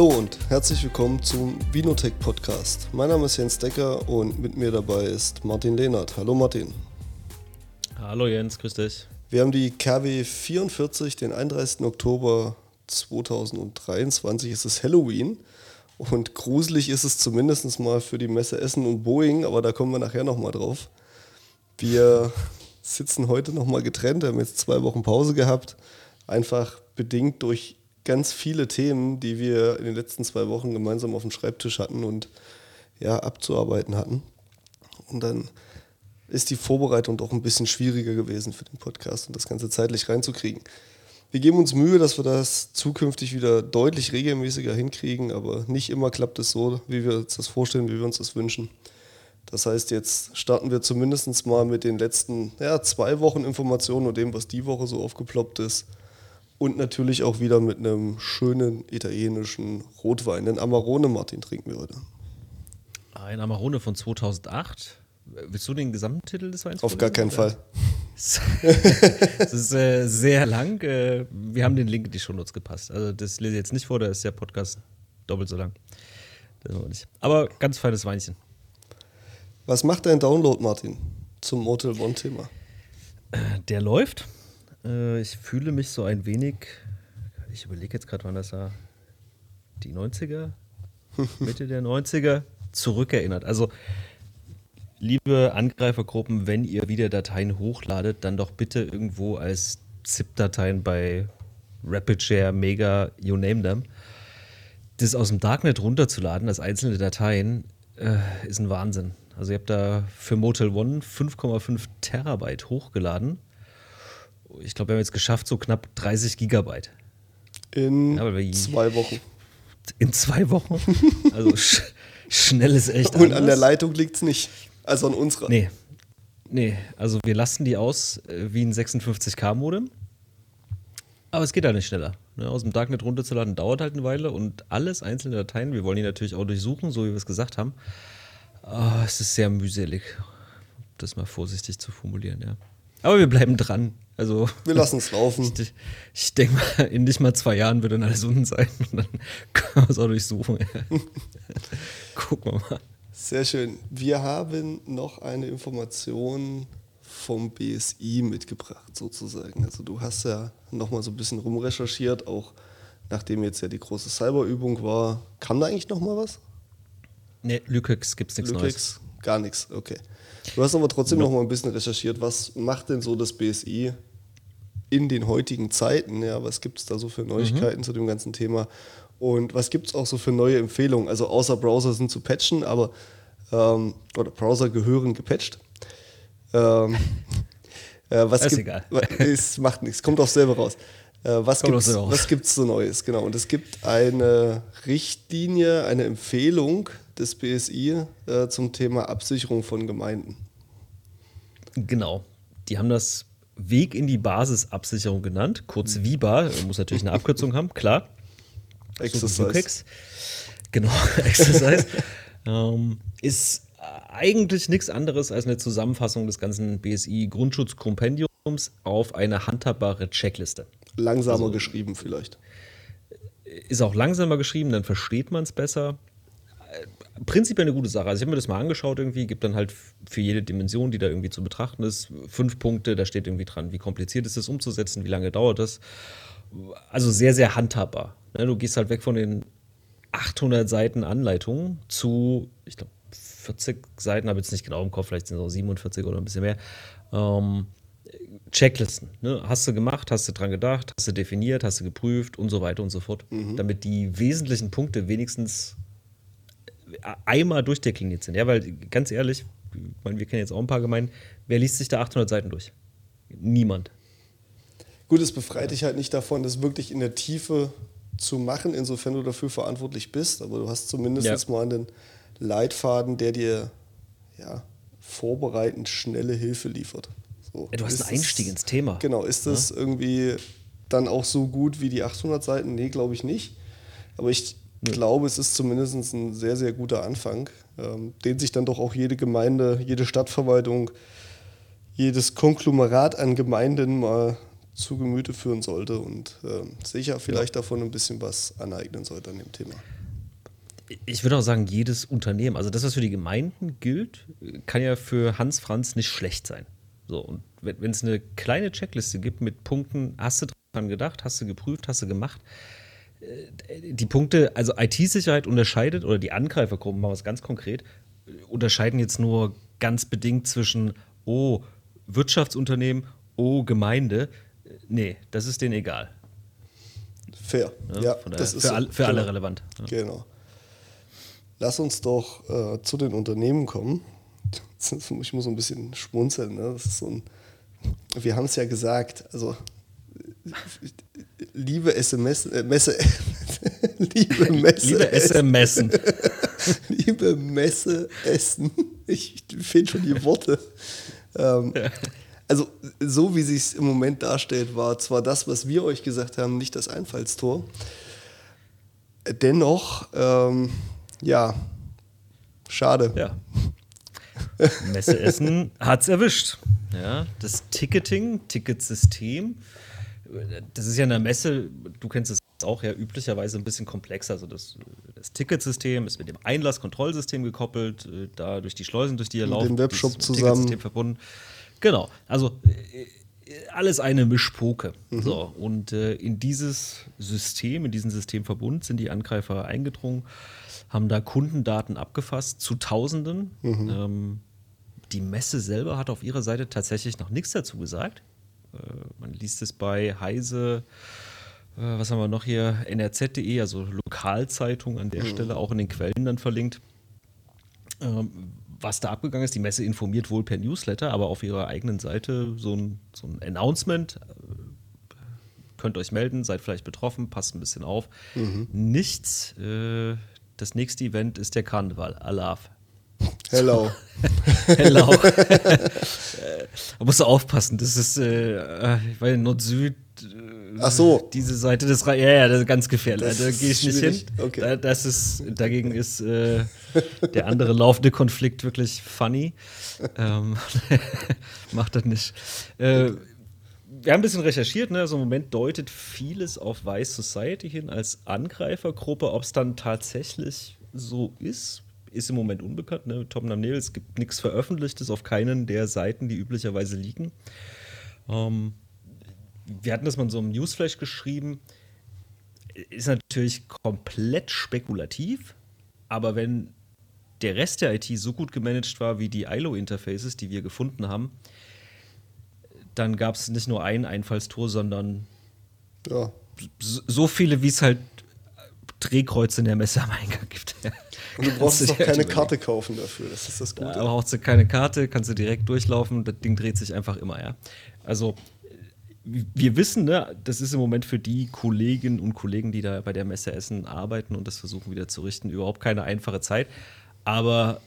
Hallo und herzlich willkommen zum Vinotech Podcast. Mein Name ist Jens Decker und mit mir dabei ist Martin Lehnert. Hallo Martin. Hallo Jens, grüß dich. Wir haben die KW 44, den 31. Oktober 2023. Es ist Halloween und gruselig ist es zumindest mal für die Messe Essen und Boeing, aber da kommen wir nachher nochmal drauf. Wir sitzen heute nochmal getrennt, haben jetzt zwei Wochen Pause gehabt, einfach bedingt durch ganz viele Themen, die wir in den letzten zwei Wochen gemeinsam auf dem Schreibtisch hatten und ja, abzuarbeiten hatten. Und dann ist die Vorbereitung doch ein bisschen schwieriger gewesen für den Podcast und das Ganze zeitlich reinzukriegen. Wir geben uns Mühe, dass wir das zukünftig wieder deutlich regelmäßiger hinkriegen, aber nicht immer klappt es so, wie wir uns das vorstellen, wie wir uns das wünschen. Das heißt, jetzt starten wir zumindest mal mit den letzten ja, zwei Wochen Informationen und dem, was die Woche so aufgeploppt ist. Und natürlich auch wieder mit einem schönen italienischen Rotwein. Den Amarone, Martin, trinken wir heute. Ein Amarone von 2008. Willst du den Gesamttitel des Weins? Auf gar keinen Fall. Es ist äh, sehr lang. Äh, wir haben den Link in die Shownotes gepasst. Also das lese ich jetzt nicht vor, da ist der Podcast doppelt so lang. Aber ganz feines Weinchen. Was macht dein Download, Martin, zum Motel One-Thema? Der läuft. Äh, ich fühle mich so ein wenig, ich überlege jetzt gerade, wann das war, die 90er, Mitte der 90er, zurückerinnert. Also, liebe Angreifergruppen, wenn ihr wieder Dateien hochladet, dann doch bitte irgendwo als ZIP-Dateien bei RapidShare, Mega, you name them. Das aus dem Darknet runterzuladen als einzelne Dateien äh, ist ein Wahnsinn. Also ihr habt da für Motel One 5,5 Terabyte hochgeladen ich glaube, wir haben jetzt geschafft, so knapp 30 Gigabyte. In ja, zwei Wochen. In zwei Wochen? Also sch schnell ist echt Und anders. an der Leitung liegt es nicht. Also an unserer. Nee. Nee, also wir lassen die aus äh, wie ein 56K-Modem. Aber es geht halt nicht schneller. Ne? Aus dem Darknet runterzuladen dauert halt eine Weile und alles einzelne Dateien, wir wollen die natürlich auch durchsuchen, so wie wir es gesagt haben. Oh, es ist sehr mühselig, das mal vorsichtig zu formulieren, ja. Aber wir bleiben dran. Also, wir lassen es laufen. Ich, ich denke mal, in nicht mal zwei Jahren wird dann alles unten sein. Und dann können wir es auch durchsuchen. Gucken wir mal. Sehr schön. Wir haben noch eine Information vom BSI mitgebracht, sozusagen. Also du hast ja nochmal so ein bisschen rumrecherchiert, auch nachdem jetzt ja die große Cyberübung war. Kam da eigentlich nochmal was? Nee, Lükex gibt es nichts Neues. Gar nichts, okay. Du hast aber trotzdem no. noch mal ein bisschen recherchiert. Was macht denn so das BSI in den heutigen Zeiten? Ja, was gibt es da so für Neuigkeiten mhm. zu dem ganzen Thema? Und was gibt es auch so für neue Empfehlungen? Also außer Browser sind zu patchen, aber ähm, oder Browser gehören gepatcht. Ähm, äh, was ist gibt, egal. Es macht nichts, kommt auch selber raus. Äh, was gibt es so Neues? Genau. Und es gibt eine Richtlinie, eine Empfehlung des BSI äh, zum Thema Absicherung von Gemeinden. Genau. Die haben das Weg in die Basisabsicherung genannt, kurz mhm. VIBA, muss natürlich eine Abkürzung haben, klar. Exercise. Genau, Exercise. ähm, ist eigentlich nichts anderes als eine Zusammenfassung des ganzen BSI-Grundschutzkompendiums auf eine handhabbare Checkliste. Langsamer also, geschrieben vielleicht. Ist auch langsamer geschrieben, dann versteht man es besser prinzipiell eine gute Sache. Also ich habe mir das mal angeschaut irgendwie, gibt dann halt für jede Dimension, die da irgendwie zu betrachten ist, fünf Punkte, da steht irgendwie dran, wie kompliziert ist es umzusetzen, wie lange dauert das. Also sehr, sehr handhabbar. Ne, du gehst halt weg von den 800 Seiten Anleitung zu, ich glaube, 40 Seiten, habe jetzt nicht genau im Kopf, vielleicht sind es auch 47 oder ein bisschen mehr. Ähm, Checklisten. Ne? Hast du gemacht, hast du dran gedacht, hast du definiert, hast du geprüft und so weiter und so fort. Mhm. Damit die wesentlichen Punkte wenigstens einmal durchdekliniert sind. Ja, weil ganz ehrlich, ich meine, wir kennen jetzt auch ein paar Gemeinden, wer liest sich da 800 Seiten durch? Niemand. Gut, es befreit dich halt nicht davon, das wirklich in der Tiefe zu machen, insofern du dafür verantwortlich bist. Aber du hast zumindest ja. mal einen Leitfaden, der dir ja, vorbereitend schnelle Hilfe liefert. So. Ja, du hast ist einen Einstieg das, ins Thema. Genau, ist das ja? irgendwie dann auch so gut wie die 800 Seiten? Nee, glaube ich nicht. Aber ich ich glaube, es ist zumindest ein sehr, sehr guter Anfang, ähm, den sich dann doch auch jede Gemeinde, jede Stadtverwaltung, jedes Konglomerat an Gemeinden mal zu Gemüte führen sollte und äh, sicher vielleicht ja. davon ein bisschen was aneignen sollte an dem Thema. Ich würde auch sagen, jedes Unternehmen, also das, was für die Gemeinden gilt, kann ja für Hans Franz nicht schlecht sein. So, und wenn es eine kleine Checkliste gibt mit Punkten, hast du dran gedacht, hast du geprüft, hast du gemacht, die Punkte, also IT-Sicherheit unterscheidet, oder die Angreifergruppen, machen wir es ganz konkret, unterscheiden jetzt nur ganz bedingt zwischen, oh, Wirtschaftsunternehmen, oh, Gemeinde. Nee, das ist denen egal. Fair. Ja, ja das ist für, all, für genau. alle relevant. Ja. Genau. Lass uns doch äh, zu den Unternehmen kommen. Ich muss so ein bisschen schmunzeln. Ne? Das ist so ein, wir haben es ja gesagt, also liebe SMS, äh, Messe, liebe Messe, liebe SMS, liebe Messe Essen. Ich finde schon die Worte. Ähm, also so wie sich es im Moment darstellt, war zwar das, was wir euch gesagt haben, nicht das Einfallstor. Dennoch, ähm, ja, schade. Ja. Messe Essen hat es erwischt. Ja, das Ticketing, Ticketsystem das ist ja eine Messe, du kennst es auch ja üblicherweise ein bisschen komplexer. Also das, das Ticketsystem ist mit dem Einlasskontrollsystem gekoppelt, äh, da durch die Schleusen, durch die ihr lauft. Mit dem Webshop zusammen. verbunden. Genau, also äh, alles eine Mischpoke. Mhm. So, und äh, in dieses System, in diesen Systemverbund sind die Angreifer eingedrungen, haben da Kundendaten abgefasst zu Tausenden. Mhm. Ähm, die Messe selber hat auf ihrer Seite tatsächlich noch nichts dazu gesagt. Äh, man liest es bei Heise, äh, was haben wir noch hier, nrz.de, also Lokalzeitung an der mhm. Stelle, auch in den Quellen dann verlinkt. Ähm, was da abgegangen ist, die Messe informiert wohl per Newsletter, aber auf ihrer eigenen Seite so ein, so ein Announcement. Äh, könnt euch melden, seid vielleicht betroffen, passt ein bisschen auf. Mhm. Nichts. Äh, das nächste Event ist der Karneval, Alaf. Hello. Hello. Man muss aufpassen, das ist, äh, ich weiß Nord-Süd. Äh, Ach so. Diese Seite des Ra Ja, ja, das ist ganz gefährlich. Das da gehe ich nicht hin. Okay. Da, das ist, dagegen ist äh, der andere laufende Konflikt wirklich funny. Ähm, macht das nicht. Äh, wir haben ein bisschen recherchiert, ne? Also im Moment deutet vieles auf Vice Society hin als Angreifergruppe. Ob es dann tatsächlich so ist, ist im Moment unbekannt. Ne? Tom Namnel, es gibt nichts Veröffentlichtes auf keinen der Seiten, die üblicherweise liegen. Ähm, wir hatten das mal in so einem Newsflash geschrieben. Ist natürlich komplett spekulativ, aber wenn der Rest der IT so gut gemanagt war wie die ILO-Interfaces, die wir gefunden haben, dann gab es nicht nur ein Einfallstor, sondern ja. so viele, wie es halt Drehkreuze in der Messe am Eingang gibt. Und du brauchst doch keine Karte kaufen dafür, das ist das Gute. Da brauchst du keine Karte, kannst du direkt durchlaufen, das Ding dreht sich einfach immer, ja. Also, wir wissen, ne, das ist im Moment für die Kolleginnen und Kollegen, die da bei der Messe Essen arbeiten und das versuchen wieder zu richten, überhaupt keine einfache Zeit. Aber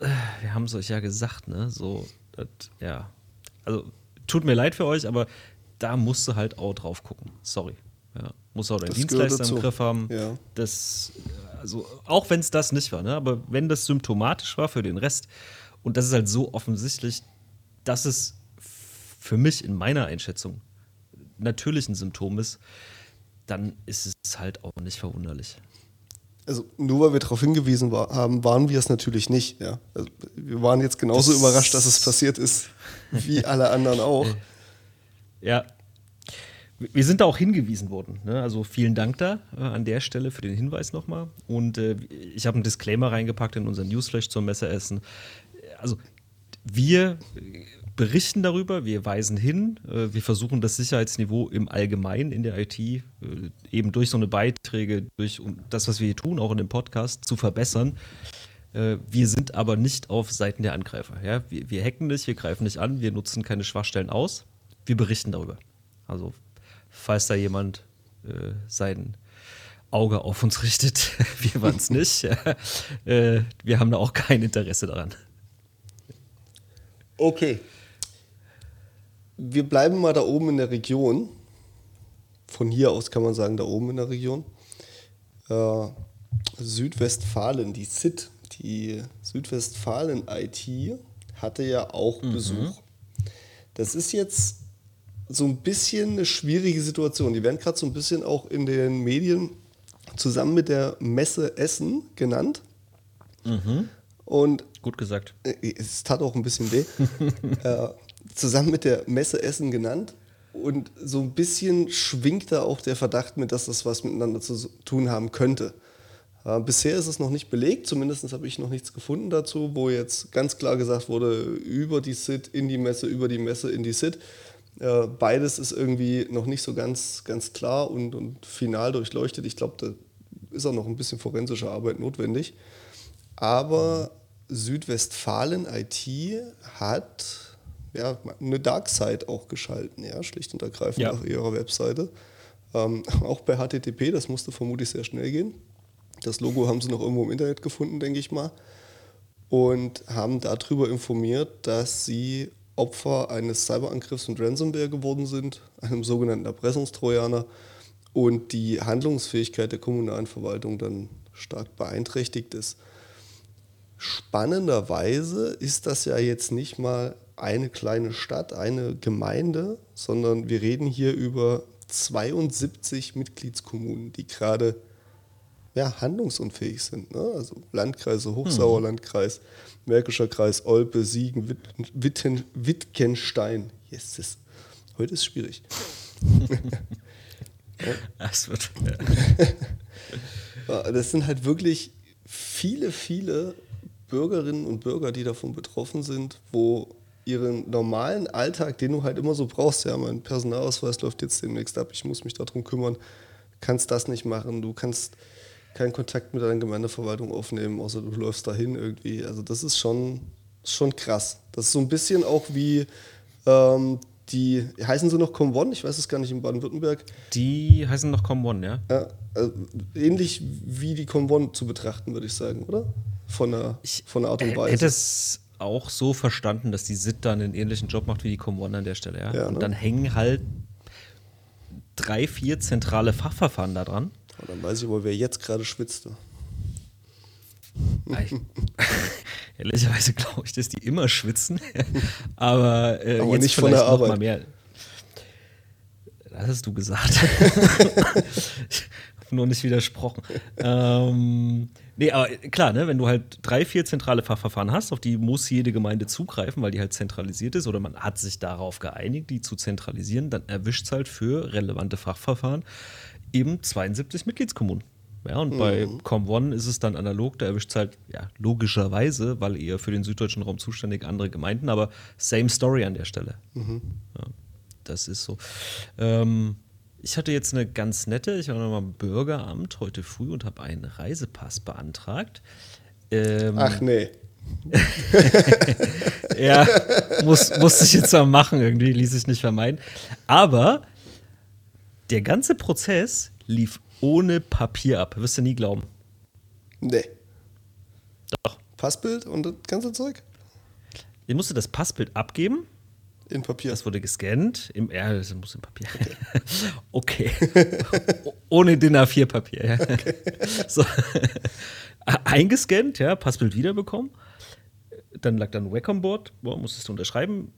äh, wir haben es euch ja gesagt, ne, so, das, ja. Also, tut mir leid für euch, aber da musst du halt auch drauf gucken. Sorry. Ja. Muss auch dein Dienstleister im Griff haben. Ja. Das, also, auch wenn es das nicht war, ne? aber wenn das symptomatisch war für den Rest, und das ist halt so offensichtlich, dass es für mich in meiner Einschätzung natürlich ein Symptom ist, dann ist es halt auch nicht verwunderlich. Also nur weil wir darauf hingewiesen war, haben, waren wir es natürlich nicht. Ja? Also wir waren jetzt genauso das überrascht, dass es passiert ist, wie alle anderen auch. Ja, wir sind da auch hingewiesen worden. Ne? Also vielen Dank da äh, an der Stelle für den Hinweis nochmal. Und äh, ich habe einen Disclaimer reingepackt in unseren Newsflash zum Messeressen. Also wir berichten darüber, wir weisen hin, äh, wir versuchen das Sicherheitsniveau im Allgemeinen in der IT äh, eben durch so eine Beiträge, durch das, was wir hier tun, auch in dem Podcast, zu verbessern. Äh, wir sind aber nicht auf Seiten der Angreifer. Ja? Wir, wir hacken nicht, wir greifen nicht an, wir nutzen keine Schwachstellen aus, wir berichten darüber. Also falls da jemand äh, sein Auge auf uns richtet. Wir waren es nicht. äh, wir haben da auch kein Interesse daran. Okay. Wir bleiben mal da oben in der Region. Von hier aus kann man sagen, da oben in der Region. Äh, Südwestfalen, die SIT, die Südwestfalen IT, hatte ja auch mhm. Besuch. Das ist jetzt so ein bisschen eine schwierige Situation. Die werden gerade so ein bisschen auch in den Medien zusammen mit der Messe Essen genannt. Mhm. Und Gut gesagt. äh, es tat auch ein bisschen weh. äh, zusammen mit der Messe Essen genannt. Und so ein bisschen schwingt da auch der Verdacht mit, dass das was miteinander zu tun haben könnte. Äh, bisher ist es noch nicht belegt, zumindest habe ich noch nichts gefunden dazu, wo jetzt ganz klar gesagt wurde, über die SIT in die Messe, über die Messe in die SIT. Äh, beides ist irgendwie noch nicht so ganz, ganz klar und, und final durchleuchtet. Ich glaube, da ist auch noch ein bisschen forensische Arbeit notwendig. Aber Südwestfalen IT hat ja, eine Dark Side auch geschalten, ja, schlicht und ergreifend Ja. auf ihrer Webseite. Ähm, auch bei HTTP, das musste vermutlich sehr schnell gehen. Das Logo haben sie noch irgendwo im Internet gefunden, denke ich mal. Und haben darüber informiert, dass sie Opfer eines Cyberangriffs und Ransomware geworden sind, einem sogenannten Erpressungstrojaner, und die Handlungsfähigkeit der kommunalen Verwaltung dann stark beeinträchtigt ist. Spannenderweise ist das ja jetzt nicht mal eine kleine Stadt, eine Gemeinde, sondern wir reden hier über 72 Mitgliedskommunen, die gerade ja, handlungsunfähig sind. Ne? Also Landkreise, Hochsauerlandkreis, Märkischer Kreis, Olpe, Siegen, Witt, Witten, Wittgenstein. Yes, heute ist schwierig. Es wird. Ja, Das sind halt wirklich viele, viele Bürgerinnen und Bürger, die davon betroffen sind, wo ihren normalen Alltag, den du halt immer so brauchst, ja, mein Personalausweis läuft jetzt demnächst ab, ich muss mich darum kümmern, kannst das nicht machen, du kannst keinen Kontakt mit deiner Gemeindeverwaltung aufnehmen, außer du läufst dahin irgendwie. Also das ist schon, schon krass. Das ist so ein bisschen auch wie ähm, die, heißen sie noch Comwon? Ich weiß es gar nicht, in Baden-Württemberg. Die heißen noch Come One, ja? Ja, also ähnlich wie die Convon zu betrachten, würde ich sagen, oder? Von der, von der Art und Ich Weise. hätte es auch so verstanden, dass die SIT dann einen ähnlichen Job macht wie die Come One an der Stelle, ja. Ja, Und ne? dann hängen halt drei, vier zentrale Fachverfahren da dran. Und dann weiß ich wohl, wer jetzt gerade schwitzt. Ich, ehrlicherweise glaube ich, dass die immer schwitzen. Aber, äh, Aber jetzt nicht von der Arbeit. Mal mehr. Das hast du gesagt. ich habe nur nicht widersprochen. ähm, nee, aber klar, ne, wenn du halt drei, vier zentrale Fachverfahren hast, auf die muss jede Gemeinde zugreifen, weil die halt zentralisiert ist oder man hat sich darauf geeinigt, die zu zentralisieren, dann erwischt es halt für relevante Fachverfahren eben 72 Mitgliedskommunen. Ja, und bei ComOne ist es dann analog, da erwischt es halt, ja, logischerweise, weil eher für den süddeutschen Raum zuständig andere Gemeinden, aber same story an der Stelle. Ja, das ist so. Ähm, ich hatte jetzt eine ganz nette, ich war nochmal im Bürgeramt heute früh und habe einen Reisepass beantragt. Ähm, Ach nee. ja, muss, musste ich jetzt mal machen, irgendwie ließ sich nicht vermeiden. Aber der ganze Prozess lief ohne Papier ab. Wirst du nie glauben. Nee. Doch. Passbild und das ganze Zeug? Ich musste das Passbild abgeben. In Papier. Das wurde gescannt. Im, ja, das muss im Papier. Okay. O- Ohne DIN A4-Papier. Ja. So. Eingescannt, ja, Passbild wiederbekommen. Dann lag dann Wacom Board, boah, musstest du unterschreiben.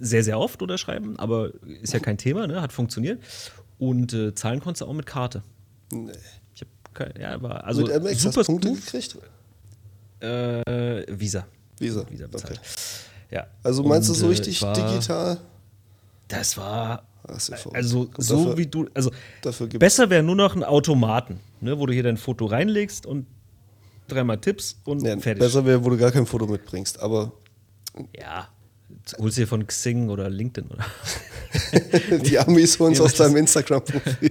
Sehr, sehr oft unterschreiben, aber ist ja kein Thema, ne? hat funktioniert. Und äh, zahlen konntest du auch mit Karte. nee. Ich hab kein, ja, war also Mit MX hast super du Punkte gekriegt? Äh, Visa. Visa. Visa bezahlt. Okay. Ja. Also meinst Und, du so äh, richtig war- digital? Das war Ah. Also so dafür- wie du, also besser wäre nur noch ein Automaten, ne, wo du hier dein Foto reinlegst und dreimal Tipps und Ja, fertig. besser wäre, wo du gar kein Foto mitbringst. Aber Ja, holst du von Xing oder LinkedIn oder die Amis holen es Ja, aus deinem Instagram-Profil.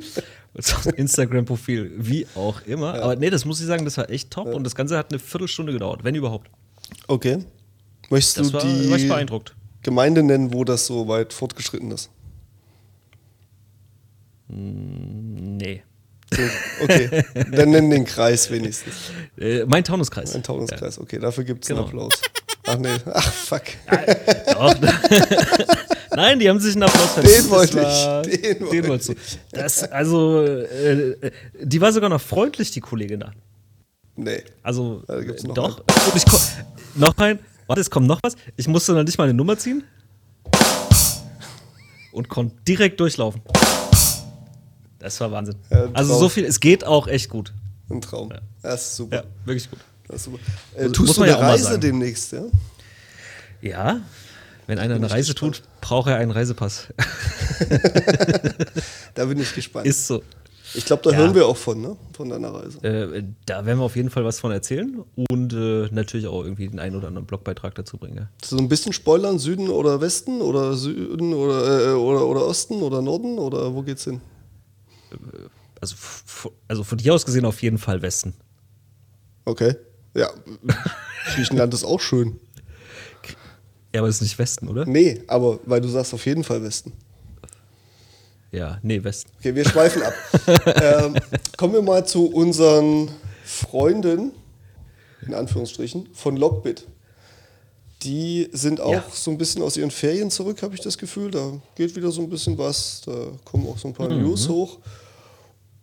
Instagram-Profil, wie auch immer. Aber nee, das muss ich sagen, das war echt top und das Ganze hat eine Viertelstunde gedauert, wenn überhaupt. Okay. Möchtest Das du war, war ich die beeindruckt. Gemeinde nennen, wo das so weit fortgeschritten ist? Nee. Okay, dann nenn den Kreis wenigstens. Äh, mein Taunuskreis. Ein Taunuskreis, okay, dafür gibt es Genau. einen Applaus. Ach nee, ach fuck. Doch. Nein, die haben sich einen Applaus verdient. Den wollte ich, den Den, wollte wolltest du. Das, also, äh, äh, die war sogar noch freundlich, die Kollegin da. Nee. Also, Da noch doch. Ich komm, noch ein. Warte, es kommt noch was. Ich musste noch nicht mal eine Nummer ziehen. und konnte direkt durchlaufen. Das war Wahnsinn. Ja, also so viel, es geht auch echt gut. Ein Traum. Das ist super. Ja, wirklich gut. Das. Äh, Muss- tust muss du man eine ja auch mal Reise demnächst, ja? Ja, wenn einer eine Reise gespannt. tut, braucht er einen Reisepass. Da bin ich gespannt. Ist so. ich glaube, da Ja. hören wir auch von, ne? Von deiner Reise. Äh, da werden wir auf jeden Fall was von erzählen und äh, natürlich auch irgendwie den einen oder anderen Blogbeitrag dazu bringen. Ja. So ein bisschen spoilern, Süden oder Westen oder Süden oder, äh, oder, oder Osten oder Norden oder wo geht's hin? Also, f- also von dir aus gesehen auf jeden Fall Westen. Okay. Ja. Griechenland ist auch schön. Ja, aber es ist nicht Westen, oder? Nee, aber weil du sagst auf jeden Fall Westen. Ja, nee, Westen. Okay, wir schweifen ab. ähm, kommen wir mal zu unseren Freunden, in Anführungsstrichen, von Lockbit. Die sind auch Ja. so ein bisschen aus ihren Ferien zurück, habe ich das Gefühl. Da geht wieder so ein bisschen was. Da kommen auch so ein paar News hoch.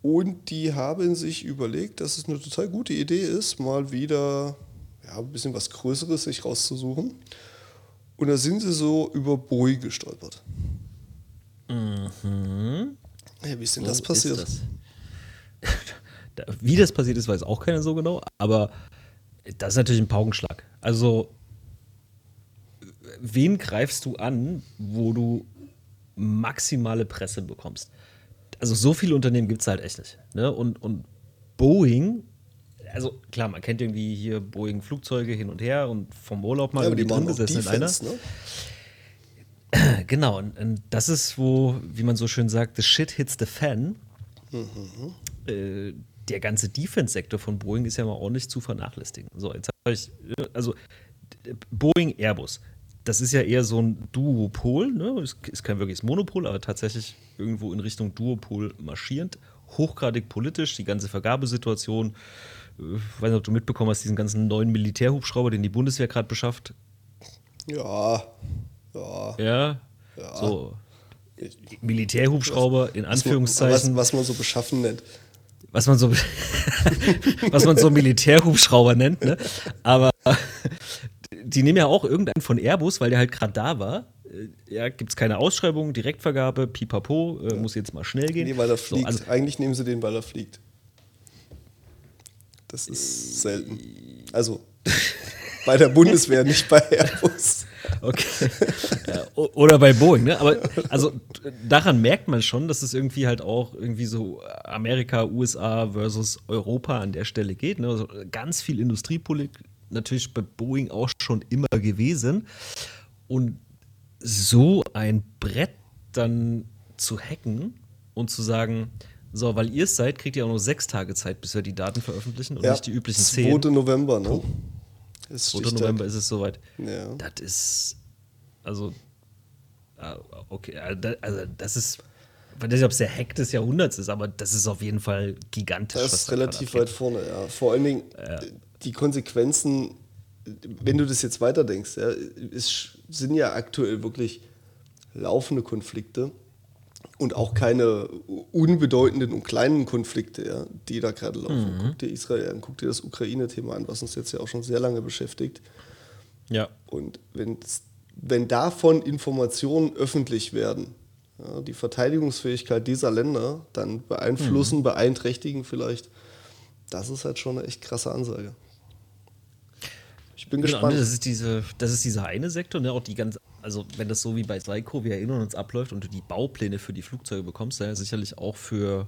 Und die haben sich überlegt, dass es eine total gute Idee ist, mal wieder ja, ein bisschen was Größeres sich rauszusuchen. Und da sind sie so über Boeing gestolpert. Ja, wie ist denn das Wo passiert? Das? Da- Wie das passiert ist, weiß auch keiner so genau, aber das ist natürlich ein Paukenschlag. Also, wen greifst du an, wo du maximale Presse bekommst? Also, so viele Unternehmen gibt es halt echt nicht. Ne? Und, und Boeing, also klar, man kennt irgendwie hier Boeing-Flugzeuge hin und her und vom Urlaub mal Ja, irgendwie drin gesessen in einer. Ne? Genau, und, und das ist, wo, wie man so schön sagt, the shit hits the fan. Äh, der ganze Defense-Sektor von Boeing ist ja mal ordentlich zu vernachlässigen. So, jetzt habe ich, äh, also Boeing, Airbus, das ist ja eher so ein Duopol, ne? Es ist kein wirkliches Monopol, aber tatsächlich irgendwo in Richtung Duopol marschierend. Hochgradig politisch, die ganze Vergabesituation. Ich weiß nicht, ob du mitbekommen hast, diesen ganzen neuen Militärhubschrauber, den die Bundeswehr gerade beschafft. Ja, ja. Ja, so Militärhubschrauber in Was, Anführungszeichen, was man so beschaffen nennt. was man so was man so Militärhubschrauber nennt, ne? Aber die nehmen ja auch irgendeinen von Airbus, weil der halt gerade da war. Äh, Ja, gibt es keine Ausschreibung, Direktvergabe, pipapo, äh, muss jetzt mal schnell gehen. Nee, weil er So, fliegt. also, Eigentlich nehmen sie den, weil er fliegt. Das Äh, ist selten. Also bei der Bundeswehr, nicht bei Airbus. Okay. ja, o- oder bei Boeing, ne? Aber also daran merkt man schon, dass es irgendwie halt auch irgendwie so Amerika, USA versus Europa an der Stelle geht. Ne? Also ganz viel Industriepolitik natürlich bei Boeing auch schon immer gewesen. Und so ein Brett dann zu hacken und zu sagen, so, weil ihr es seid, kriegt ihr auch nur sechs Tage Zeit, bis wir die Daten veröffentlichen und nicht die üblichen 2. zehn. November, ne? Ist 2. Stichtag. November ist es soweit. Ja. Das ist, also, ah, okay, also da- also das ist, ich weiß nicht, ob es der Hack des Jahrhunderts ist, aber das ist auf jeden Fall gigantisch. Das ist relativ weit vorne, ja. Vor allen Dingen die Konsequenzen, wenn du das jetzt weiterdenkst, ja, es sind ja aktuell wirklich laufende Konflikte und auch keine unbedeutenden und kleinen Konflikte, ja, die da gerade laufen. Guck dir Israel an, guck dir das Ukraine-Thema an, was uns jetzt ja auch schon sehr lange beschäftigt. Ja, Und wenn davon Informationen öffentlich werden, ja, die Verteidigungsfähigkeit dieser Länder dann beeinflussen, beeinträchtigen vielleicht, das ist halt schon eine echt krasse Ansage. Ich bin genau, gespannt. ne, das ist diese, das ist dieser eine Sektor, ne, auch die ganz, also wenn das so wie bei Seiko, wir erinnern uns, abläuft und du die Baupläne für die Flugzeuge bekommst, dann ja sicherlich auch für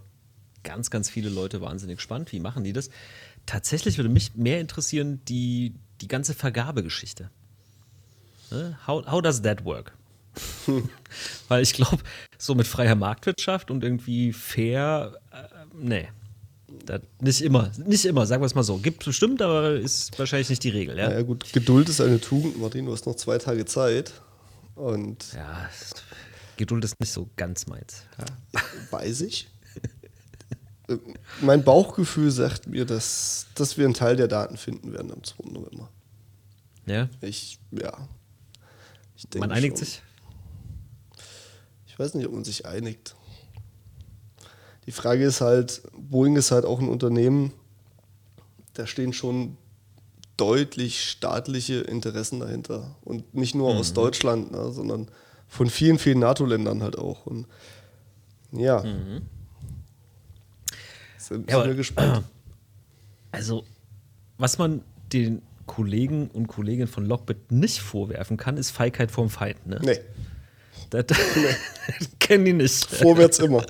ganz, ganz viele Leute wahnsinnig spannend. Wie machen die das? Tatsächlich würde mich mehr interessieren, die, die ganze Vergabegeschichte. Ne? How, how does that work? Weil ich glaube, so mit freier Marktwirtschaft und irgendwie fair, äh, nee. Nicht immer, nicht immer, sagen wir es mal so. Gibt bestimmt, aber ist wahrscheinlich nicht die Regel, ja. Naja gut, Geduld ist eine Tugend, Martin, du hast noch zwei Tage Zeit. Und Ja, Geduld ist nicht so ganz meins. Ja. weiß ich. Äh, mein Bauchgefühl sagt mir, dass, dass wir einen Teil der Daten finden werden am 2. November. ja? Ich, ja. Ich denke Man einigt schon. sich. Ich weiß nicht, ob man sich einigt. Die Frage ist halt, Boeing ist halt auch ein Unternehmen, da stehen schon deutlich staatliche Interessen dahinter. Und nicht nur Mhm. aus Deutschland, ne, sondern von vielen, vielen NATO-Ländern halt auch. Und ja. Mhm. Sind, ja, sind wir gespannt. Also, was man den Kollegen und Kolleginnen von Lockbit nicht vorwerfen kann, ist Feigheit vorm Feind. Ne? Nee. Das nee. kennen die nicht. Vorwärts immer.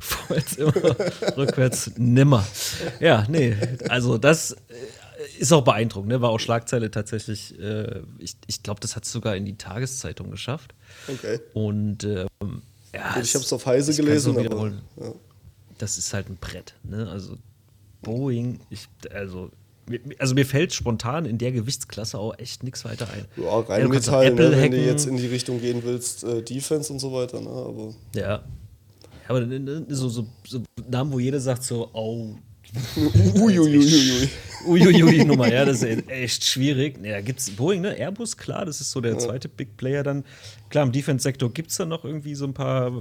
Vorwärts immer, rückwärts nimmer. Ja, nee, also das äh, ist auch beeindruckend, ne? war auch Schlagzeile tatsächlich. Äh, ich ich glaube, das hat es sogar in die Tageszeitung geschafft. Okay. Und ähm, ja, ich habe es auf Heise gelesen. Aber, ja. Das ist halt ein Brett. Ne? Also Boeing, ich, also also mir fällt spontan in der Gewichtsklasse auch echt nichts weiter ein. Ja, rein ja, Metall, ne, wenn du jetzt in die Richtung gehen willst, äh, Defense und so weiter. Ne? Aber ja. Aber so, so, so Namen, wo jeder sagt so, oh. Uiuiuiui. Uiuiui Nummer, ja, das ist echt schwierig. Ja, da gibt es Boeing, ne? Airbus, klar, das ist so der zweite Big Player dann. Klar, im Defense-Sektor gibt es dann noch irgendwie so ein paar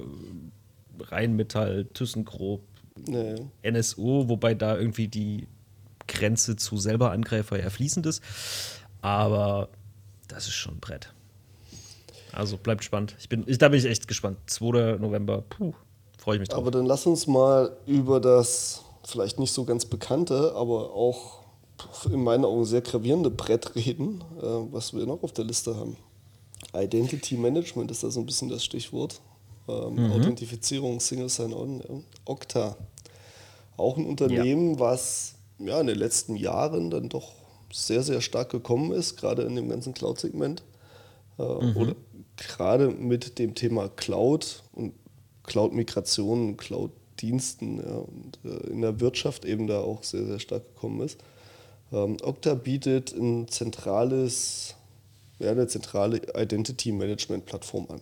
Rheinmetall, ThyssenKrupp, nee. NSO, wobei da irgendwie die Grenze zu selber Angreifer ja fließend ist. Aber das ist schon ein Brett. Also bleibt spannend. Ich bin, ich, da bin ich echt gespannt. 2. November, puh, freue ich mich drauf. Aber dann lass uns mal über das vielleicht nicht so ganz bekannte, aber auch in meinen Augen sehr gravierende Brett reden, äh, was wir noch auf der Liste haben. Identity Management ist da so ein bisschen das Stichwort. Ähm, mhm. Authentifizierung, Single Sign-On, ja. Okta. Auch ein Unternehmen, ja. was ja, in den letzten Jahren dann doch sehr, sehr stark gekommen ist, gerade in dem ganzen Cloud-Segment. Äh, mhm. Oder gerade mit dem Thema Cloud und Cloud-Migration, Cloud-Diensten ja, und äh, in der Wirtschaft eben da auch sehr, sehr stark gekommen ist. Ähm, Okta bietet ein zentrales, ja, eine zentrale Identity-Management-Plattform an.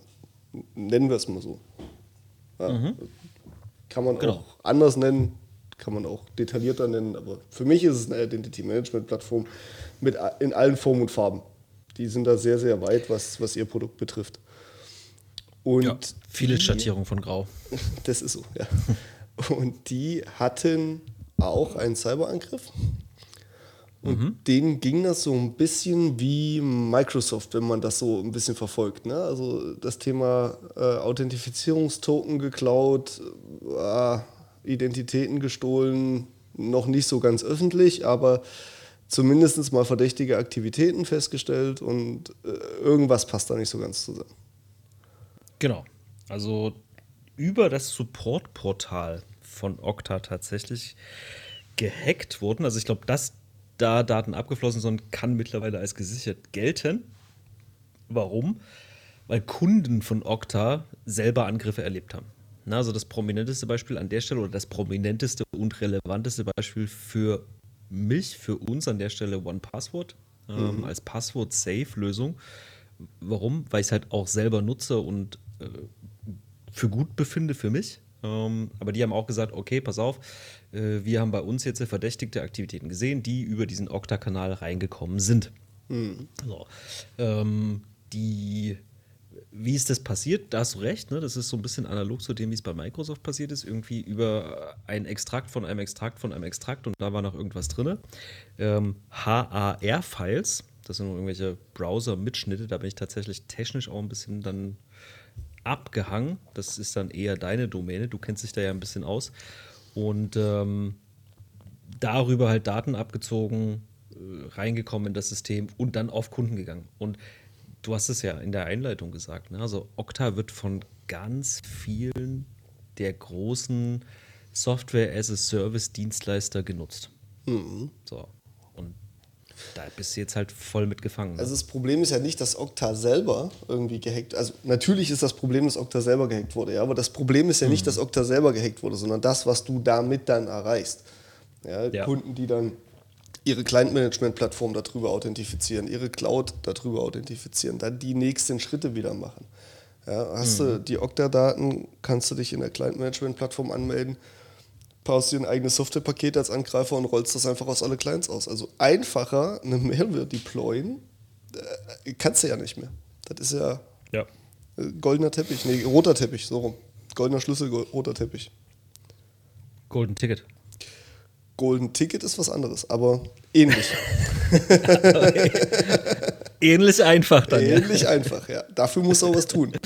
Nennen wir es mal so. Ja, mhm. Kann man genau. auch anders nennen, kann man auch detaillierter nennen, aber für mich ist es eine Identity Management Plattform mit, in allen Formen und Farben. Die sind da sehr, sehr weit, was, was ihr Produkt betrifft. Und ja, viele Schattierungen von Grau. Das ist so, ja. Und die hatten auch einen Cyberangriff. Und mhm. denen ging das so ein bisschen wie Microsoft, wenn man das so ein bisschen verfolgt. Ne? Also das Thema äh, Authentifizierungstoken geklaut, äh, Identitäten gestohlen, noch nicht so ganz öffentlich, aber zumindest mal verdächtige Aktivitäten festgestellt und äh, irgendwas passt da nicht so ganz zusammen. Genau. Also über das Support-Portal von Okta tatsächlich gehackt wurden. Also ich glaube, dass da Daten abgeflossen sind, kann mittlerweile als gesichert gelten. Warum? Weil Kunden von Okta selber Angriffe erlebt haben. Na, also das prominenteste Beispiel an der Stelle oder das prominenteste und relevanteste Beispiel für mich, für uns an der Stelle One Password ähm, mhm. als Passwort-Safe-Lösung. Warum? Weil ich es halt auch selber nutze und für gut befinde für mich. Ähm, aber die haben auch gesagt, okay, pass auf, äh, wir haben bei uns jetzt verdächtigte Aktivitäten gesehen, die über diesen Okta-Kanal reingekommen sind. Mhm. So. Ähm, die wie ist das passiert? Da hast du recht, ne? Das ist so ein bisschen analog zu dem, wie es bei Microsoft passiert ist. Irgendwie über ein Extrakt von einem Extrakt von einem Extrakt und da war noch irgendwas drin. Ähm, HAR-Files, das sind irgendwelche Browser-Mitschnitte, da bin ich tatsächlich technisch auch ein bisschen dann abgehangen. Das ist dann eher deine Domäne, du kennst dich da ja ein bisschen aus. Und ähm, darüber halt Daten abgezogen, äh, reingekommen in das System und dann auf Kunden gegangen. Und du hast es ja in der Einleitung gesagt, ne? also Okta wird von ganz vielen der großen Software-as-a-Service-Dienstleister genutzt. Mhm. So. Da bist du jetzt halt voll mitgefangen. Ne? Also das Problem ist ja nicht, dass Okta selber irgendwie gehackt, also natürlich ist das Problem, dass Okta selber gehackt wurde, ja, aber das Problem ist ja mhm. nicht, dass Okta selber gehackt wurde, sondern das, was du damit dann erreichst. Ja, ja. Kunden, die dann ihre Client-Management-Plattform darüber authentifizieren, ihre Cloud darüber authentifizieren, dann die nächsten Schritte wieder machen. Ja, hast mhm. du die Okta-Daten, kannst du dich in der Client-Management-Plattform anmelden, baust dir ein eigenes Softwarepaket als Angreifer und rollst das einfach aus alle Clients aus. Also einfacher eine Malware deployen, äh, kannst du ja nicht mehr. Das ist ja, ja. Äh, goldener Teppich, nee, roter Teppich, so rum. Goldener Schlüssel, roter Teppich. Golden Ticket. Golden Ticket ist was anderes, aber ähnlich. ähnlich einfach dann. Ähnlich ja. einfach, ja. Dafür muss er was tun.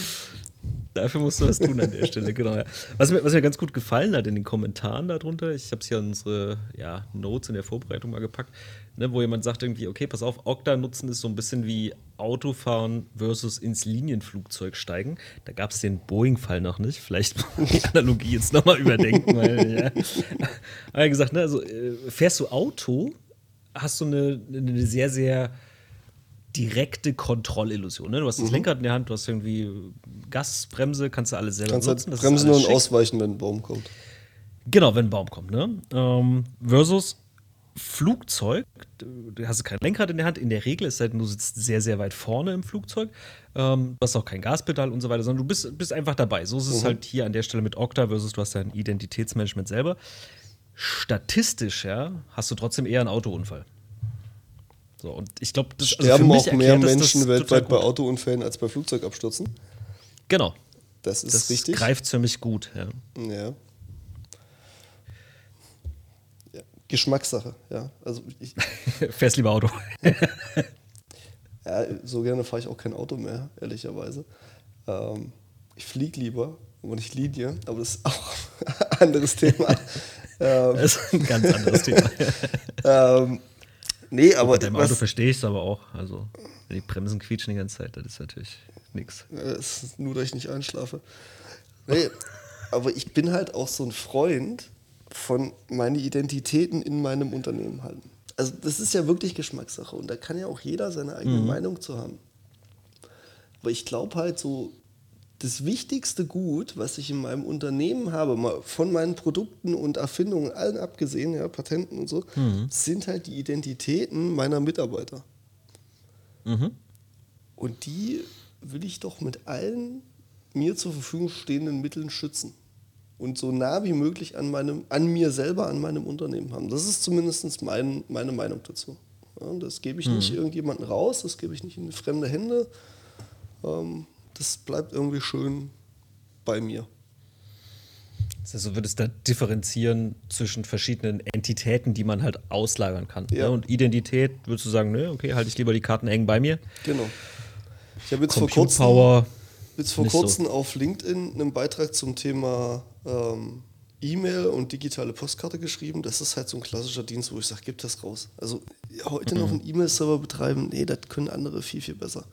Dafür musst du was tun an der Stelle, genau. Ja. Was, mir, was mir ganz gut gefallen hat in den Kommentaren darunter, ich habe es ja in unsere ja, Notes in der Vorbereitung mal gepackt, ne, wo jemand sagt irgendwie, okay, pass auf, Okta nutzen ist so ein bisschen wie Autofahren versus ins Linienflugzeug steigen. Da gab es den Boeing-Fall noch nicht. Vielleicht die Analogie jetzt nochmal überdenken. weil, ja. Aber gesagt, ne, also äh, fährst du Auto, hast du eine, eine sehr, sehr direkte Kontrollillusion. Ne? Du hast das mhm. Lenkrad in der Hand, du hast irgendwie Gas, Bremse, kannst du alles selber kannst nutzen. Halt bremsen und ausweichen, wenn ein Baum kommt. Genau, wenn ein Baum kommt. Ne? Ähm, versus Flugzeug, du hast kein Lenkrad in der Hand, in der Regel, ist halt, du sitzt sehr, sehr weit vorne im Flugzeug. Ähm, du hast auch kein Gaspedal und so weiter, sondern du bist, bist einfach dabei. So ist es mhm. halt hier an der Stelle mit Okta versus du hast dein Identitätsmanagement selber. Statistisch, ja, hast du trotzdem eher einen Autounfall. So, und ich glaube, das also sterben auch mehr Menschen weltweit bei Autounfällen als bei Flugzeugabstürzen. Genau. Das ist das richtig. Das greift für mich gut, ja. Ja. ja. Geschmackssache, ja. Also ich Fährst lieber Auto. ja, so gerne fahre ich auch kein Auto mehr, ehrlicherweise. Ähm, ich fliege lieber und ich Linie, aber das ist auch ein anderes Thema. das ist ein ganz anderes Thema. ähm, Nee, aber. Mit deinem Auto verstehe ich es aber auch. Also, wenn die Bremsen quietschen die ganze Zeit, das ist natürlich nichts. Das ist nur, dass ich nicht einschlafe. Nee, aber ich bin halt auch so ein Freund von meine Identitäten in meinem Unternehmen halten. Also, das ist ja wirklich Geschmackssache und da kann ja auch jeder seine eigene mhm. Meinung zu haben. Aber ich glaube halt so, das wichtigste Gut, was ich in meinem Unternehmen habe, mal von meinen Produkten und Erfindungen allen abgesehen, ja, Patenten und so, mhm. sind halt die Identitäten meiner Mitarbeiter. Mhm. Und die will ich doch mit allen mir zur Verfügung stehenden Mitteln schützen. Und so nah wie möglich an, meinem, an mir selber, an meinem Unternehmen haben. Das ist zumindest mein, meine Meinung dazu. Ja, das gebe ich mhm. nicht irgendjemanden raus, das gebe ich nicht in fremde Hände. Ähm, das bleibt irgendwie schön bei mir. Also würdest du da differenzieren zwischen verschiedenen Entitäten, die man halt auslagern kann. Ja. Ne? Und Identität, würdest du sagen, ne, okay, halte ich lieber die Karten eng bei mir? Genau. Ich habe jetzt vor kurzem, jetzt vor kurzem so. auf LinkedIn einen Beitrag zum Thema ähm, E-Mail und digitale Postkarte geschrieben. Das ist halt so ein klassischer Dienst, wo ich sage, gib das raus. Also heute mhm. noch einen E-Mail-Server betreiben, nee, das können andere viel, viel besser.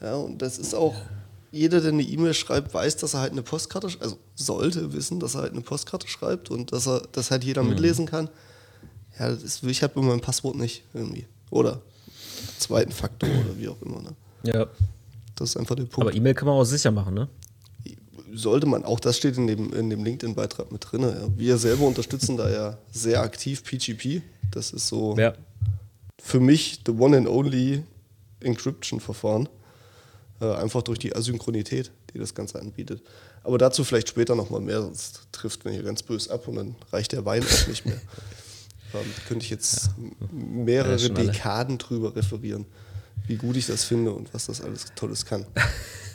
Ja, und das ist auch. Ja jeder, der eine E-Mail schreibt, weiß, dass er halt eine Postkarte, also sollte wissen, dass er halt eine Postkarte schreibt und dass er das halt jeder mhm. mitlesen kann. Ja, das will ich halt mit meinem Passwort nicht irgendwie. Oder zweiten Faktor oder wie auch immer. Ne? Ja. Das ist einfach der Punkt. Aber E-Mail kann man auch sicher machen, ne? Sollte man, auch das steht in dem, in dem LinkedIn-Beitrag mit drin. Ja. Wir selber unterstützen da ja sehr aktiv PGP. Das ist so ja. für mich the one and only Encryption-Verfahren. Äh, einfach durch die Asynchronität, die das Ganze anbietet. Aber dazu vielleicht später nochmal mehr, sonst trifft man hier ganz böse ab und dann reicht der Wein auch nicht mehr. ähm, könnte ich jetzt ja. mehrere ja, Dekaden drüber referieren, wie gut ich das finde und was das alles Tolles kann.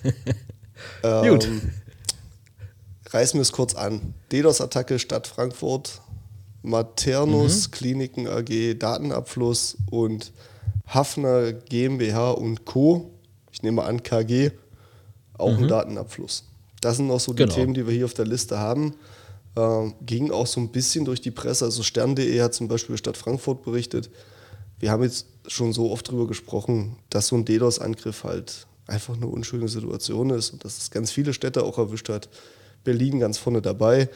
ähm, gut. Reißen wir es kurz an. DDoS-Attacke Stadt Frankfurt, Maternus mhm. Kliniken AG, Datenabfluss und Hafner GmbH und Co ich nehme an KG, auch mhm. ein Datenabfluss. Das sind auch so die genau. Themen, die wir hier auf der Liste haben. Ähm, ging auch so ein bisschen durch die Presse. Also Stern.de hat zum Beispiel Stadt Frankfurt berichtet. Wir haben jetzt schon so oft darüber gesprochen, dass so ein DDoS-Angriff halt einfach eine unschöne Situation ist und dass es ganz viele Städte auch erwischt hat. Berlin ganz vorne dabei.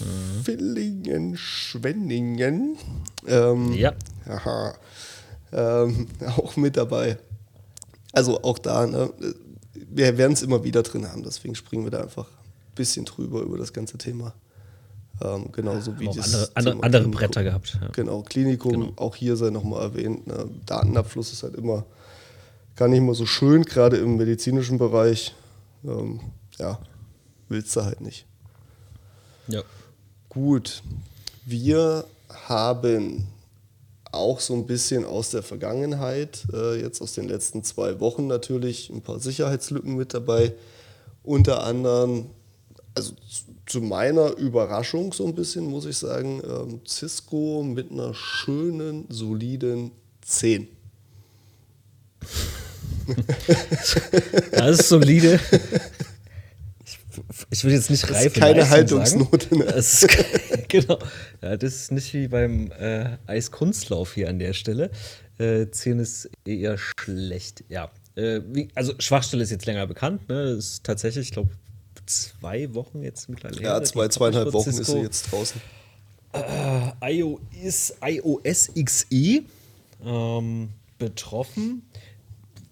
Mhm. Villingen, Schwenningen. Ähm, ja. Aha, ähm, auch mit dabei. Also auch da, ne, wir werden es immer wieder drin haben, deswegen springen wir da einfach ein bisschen drüber über das ganze Thema. Ähm, genauso wie das andere, andere, andere Bretter gehabt. Ja. Genau, Klinikum, genau. auch hier sei nochmal erwähnt. Ne, Datenabfluss ist halt immer gar nicht immer so schön, gerade im medizinischen Bereich. Ähm, ja, willst du halt nicht. Ja. Gut, wir haben auch so ein bisschen aus der Vergangenheit, äh, jetzt aus den letzten zwei Wochen natürlich, ein paar Sicherheitslücken mit dabei. Unter anderem, also zu meiner Überraschung so ein bisschen, muss ich sagen, ähm, Cisco mit einer schönen, soliden 10. Das ist solide. ich will jetzt nicht Das reife ist keine Leistung Haltungsnote. Ne? Das ist, genau. Ja, das ist nicht wie beim äh, Eiskunstlauf hier an der Stelle. Äh, 10 ist eher schlecht. Ja. Äh, wie, also Schwachstelle ist jetzt länger bekannt. Ne? Das ist tatsächlich, ich glaube, zwei Wochen jetzt mittlerweile. Ja, zwei, zweieinhalb Wochen ist sie jetzt draußen. iOS, iOS XE ähm, betroffen.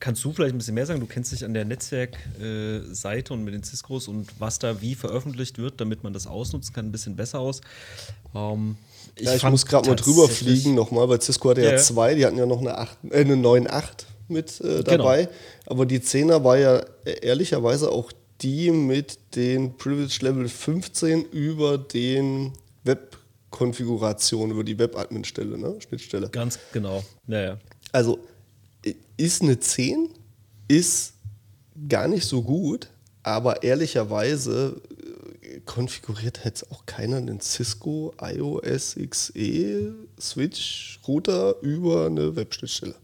Kannst du vielleicht ein bisschen mehr sagen? Du kennst dich an der Netzwerkseite und mit den Ciscos und was da wie veröffentlicht wird, damit man das ausnutzen kann, ein bisschen besser aus. Ähm, Ja, ich muss gerade mal drüber fliegen nochmal, weil Cisco hatte ja, Ja, zwei, die hatten ja noch eine, 8, äh, eine 9.8 mit äh, dabei. Genau. Aber die 10er war ja äh, ehrlicherweise auch die mit den Privilege Level 15 über den Web-Konfigurationen, über die Web-Admin-Stelle, ne? Schnittstelle. Ganz genau. Naja. Also ist eine 10, ist gar nicht so gut, aber ehrlicherweise äh, konfiguriert jetzt auch keiner einen Cisco iOS XE Switch Router über eine Webschnittstelle.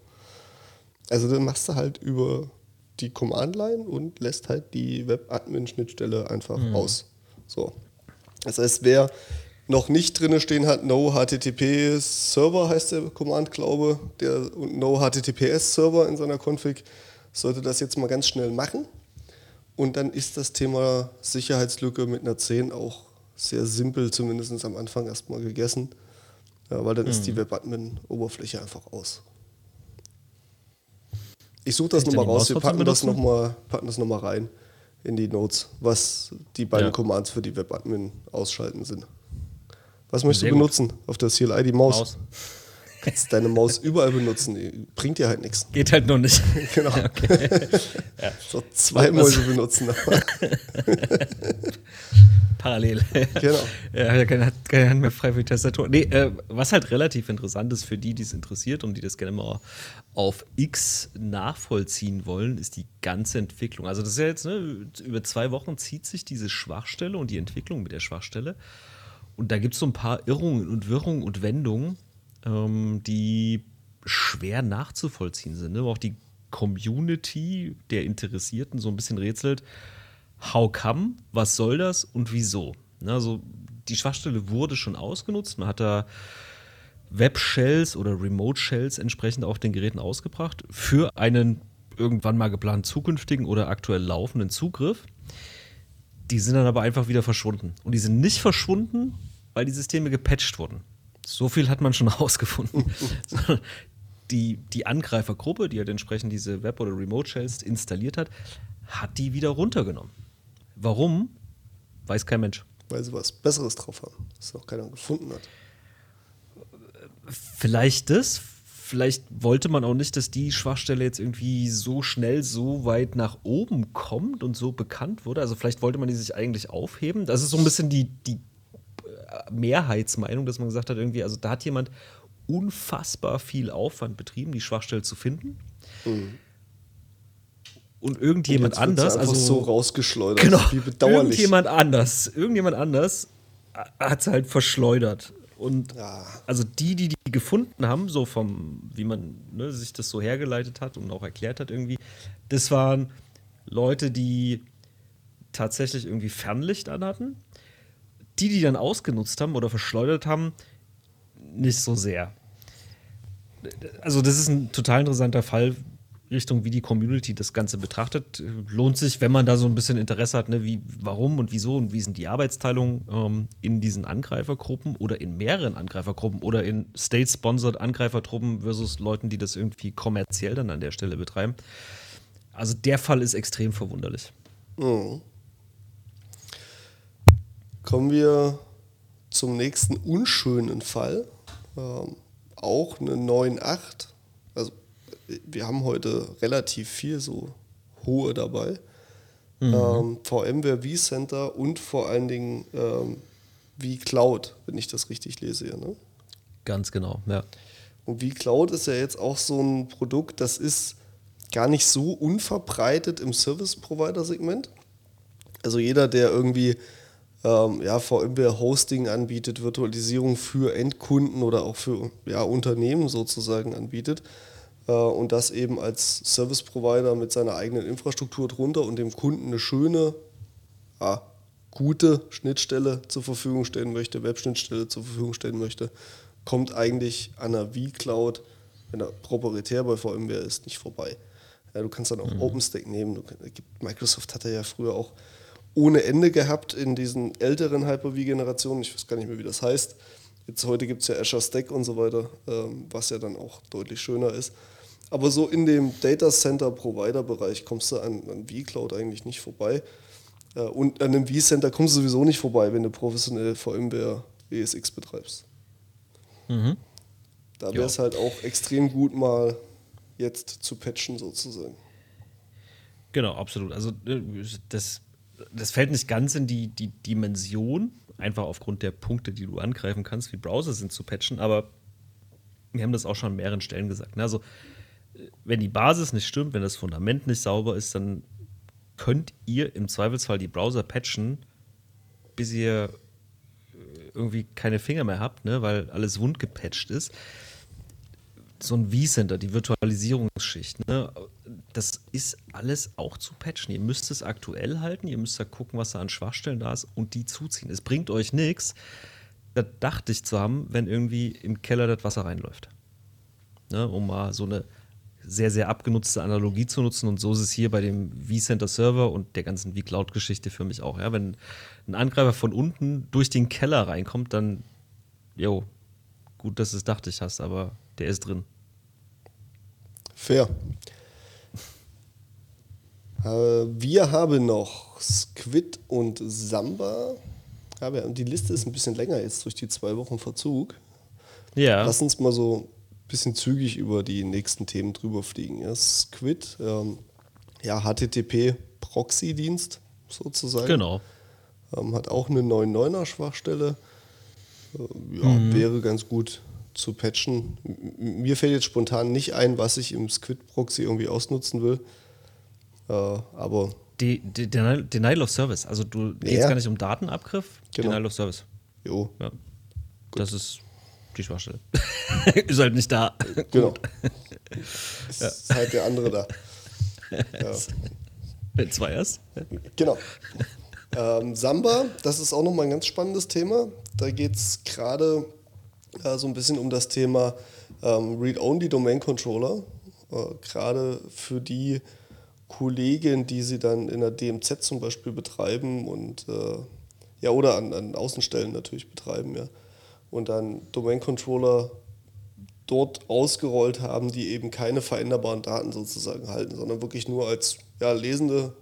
Also dann machst du halt über die Command-Line und lässt halt die Web-Admin-Schnittstelle einfach aus. So. Das heißt, wer noch nicht drinne stehen hat, No HTTP Server heißt der Command, glaube der und No HTTPS Server in seiner Config, sollte das jetzt mal ganz schnell machen. Und dann ist das Thema Sicherheitslücke mit einer 10 auch sehr simpel, zumindest am Anfang erstmal gegessen. Ja, weil dann ist die Web-Admin-Oberfläche einfach aus. Ich suche das nochmal raus, wir packen das nochmal packen das noch mal rein in die Notes, was die beiden Ja. Commands für die Web-Admin ausschalten sind. Was möchtest Sehr du gut. benutzen auf der CLI? Die Maus. Maus. Kannst deine Maus überall benutzen, die bringt dir halt nichts. Geht halt noch nicht. Genau. So zwei Mäuse benutzen. Parallel. Genau. Ja, ja keine, keine Hand mehr frei für die Tastatur. Nee, äh, was halt relativ interessant ist für die, die es interessiert und die das gerne mal auf X nachvollziehen wollen, ist die ganze Entwicklung. Also das ist ja jetzt, ne, über zwei Wochen zieht sich diese Schwachstelle und die Entwicklung mit der Schwachstelle. Und da gibt es so ein paar Irrungen und Wirrungen und Wendungen, ähm, die schwer nachzuvollziehen sind. Ne? Wo auch die Community der Interessierten so ein bisschen rätselt, how come, was soll das und wieso. Ne, Also die Schwachstelle wurde schon ausgenutzt. Man hat da Web-Shells oder Remote-Shells entsprechend auf den Geräten ausgebracht für einen irgendwann mal geplanten zukünftigen oder aktuell laufenden Zugriff. Die sind dann aber einfach wieder verschwunden. Und die sind nicht verschwunden, weil die Systeme gepatcht wurden. So viel hat man schon rausgefunden. Sondern die, die Angreifergruppe, die halt entsprechend diese Web- oder Remote-Shells installiert hat, hat die wieder runtergenommen. Warum? Weiß kein Mensch. Weil sie was Besseres drauf haben, das noch keiner gefunden hat. Vielleicht das. Vielleicht wollte man auch nicht, dass die Schwachstelle jetzt irgendwie so schnell so weit nach oben kommt und so bekannt wurde. Also vielleicht wollte man die sich eigentlich aufheben. Das ist so ein bisschen die, die äh, Mehrheitsmeinung, dass man gesagt hat, irgendwie, also da hat jemand unfassbar viel Aufwand betrieben, die Schwachstelle zu finden. Und irgendjemand sie anders, also so rausgeschleudert. Genau. Wie bedauerlich. Irgendjemand anders, irgendjemand anders hat es halt verschleudert. Und Ja. also die, die die gefunden haben, so vom, wie man ne, sich das so hergeleitet hat und auch erklärt hat irgendwie, das waren Leute, die tatsächlich irgendwie Fernlicht anhatten. Die, die dann ausgenutzt haben oder verschleudert haben, nicht so sehr. Also das ist ein total interessanter Fall Richtung, wie die Community das Ganze betrachtet. Lohnt sich, wenn man da so ein bisschen Interesse hat, ne, wie, warum und wieso und wie sind die Arbeitsteilungen ähm, in diesen Angreifergruppen oder in mehreren Angreifergruppen oder in State-Sponsored Angreifertruppen versus Leuten, die das irgendwie kommerziell dann an der Stelle betreiben. Also der Fall ist extrem verwunderlich. Mhm. Kommen wir zum nächsten unschönen Fall. Ähm, auch eine 9.8. Wir haben heute relativ viel so hohe dabei. Ähm, VMware vCenter und vor allen Dingen ähm, vCloud, wenn ich das richtig lese. hier, Ne? Ganz genau, ja. Und vCloud ist ja jetzt auch so ein Produkt, das ist gar nicht so unverbreitet im Service-Provider-Segment. Also jeder, der irgendwie ähm, ja, VMware-Hosting anbietet, Virtualisierung für Endkunden oder auch für ja, Unternehmen sozusagen anbietet und das eben als Service-Provider mit seiner eigenen Infrastruktur drunter und dem Kunden eine schöne, ja, gute Schnittstelle zur Verfügung stellen möchte, Webschnittstelle zur Verfügung stellen möchte, kommt eigentlich an einer vCloud, wenn er proprietär bei VMware ist, nicht vorbei. Ja, du kannst dann auch mhm. OpenStack nehmen. Microsoft hatte ja früher auch ohne Ende gehabt in diesen älteren Hyper-V-Generationen. Ich weiß gar nicht mehr, wie das heißt. Jetzt heute gibt es ja Azure Stack und so weiter, ähm, was ja dann auch deutlich schöner ist. Aber so in dem Data Center Provider Bereich kommst du an, an vCloud eigentlich nicht vorbei. Äh, und an einem vCenter kommst du sowieso nicht vorbei, wenn du professionell VMware ESX betreibst. Mhm. Da wäre es halt auch extrem gut, mal jetzt zu patchen sozusagen. Genau, absolut. Also äh, das, das fällt nicht ganz in die, die Dimension, einfach aufgrund der Punkte, die du angreifen kannst, wie Browser sind zu patchen, aber wir haben das auch schon an mehreren Stellen gesagt. Ne? Also, wenn die Basis nicht stimmt, wenn das Fundament nicht sauber ist, dann könnt ihr im Zweifelsfall die Browser patchen, bis ihr irgendwie keine Finger mehr habt, ne? weil alles wund gepatcht ist so ein vCenter, die Virtualisierungsschicht, ne, das ist alles auch zu patchen. Ihr müsst es aktuell halten, ihr müsst da gucken, was da an Schwachstellen da ist und die zuziehen. Es bringt euch nichts, das dachtig zu haben, wenn irgendwie im Keller das Wasser reinläuft. Ne, um mal so eine sehr, sehr abgenutzte Analogie zu nutzen. Und so ist es hier bei dem vCenter Server und der ganzen vCloud-Geschichte für mich auch. Ja, wenn ein Angreifer von unten durch den Keller reinkommt, dann, jo, gut, dass du es dachtig hast, aber der ist drin. Fair. Äh, wir haben noch Squid und Samba. Ja, die Liste ist ein bisschen länger jetzt durch die zwei Wochen Verzug. Ja. Lass uns mal so bisschen zügig über die nächsten Themen drüber fliegen. Ja, Squid, ähm, ja, HTTP-Proxy-Dienst sozusagen. Genau. Ähm, hat auch eine 9.9er Schwachstelle. Äh, ja, mhm. wäre ganz gut zu patchen. Mir fällt jetzt spontan nicht ein, was ich im Squid-Proxy irgendwie ausnutzen will. Äh, aber. Die, die, Denial, Denial of Service. Also du geht ja. gar nicht um Datenabgriff. Genau. Denial of Service. Jo. Ja. Das ist die Schwachstelle. ist halt nicht da. Genau. ist ja. halt der andere da. Ja. Wenn zwei erst. Genau. Ähm, Samba, das ist auch nochmal ein ganz spannendes Thema. Da geht es gerade äh, so ein bisschen um das Thema ähm, Read-Only Domain Controller. Äh, Gerade für die Kollegen, die sie dann in der DMZ zum Beispiel betreiben und äh, ja, oder an, an Außenstellen natürlich betreiben, ja. Und dann Domain Controller dort ausgerollt haben, die eben keine veränderbaren Daten sozusagen halten, sondern wirklich nur als ja, lesende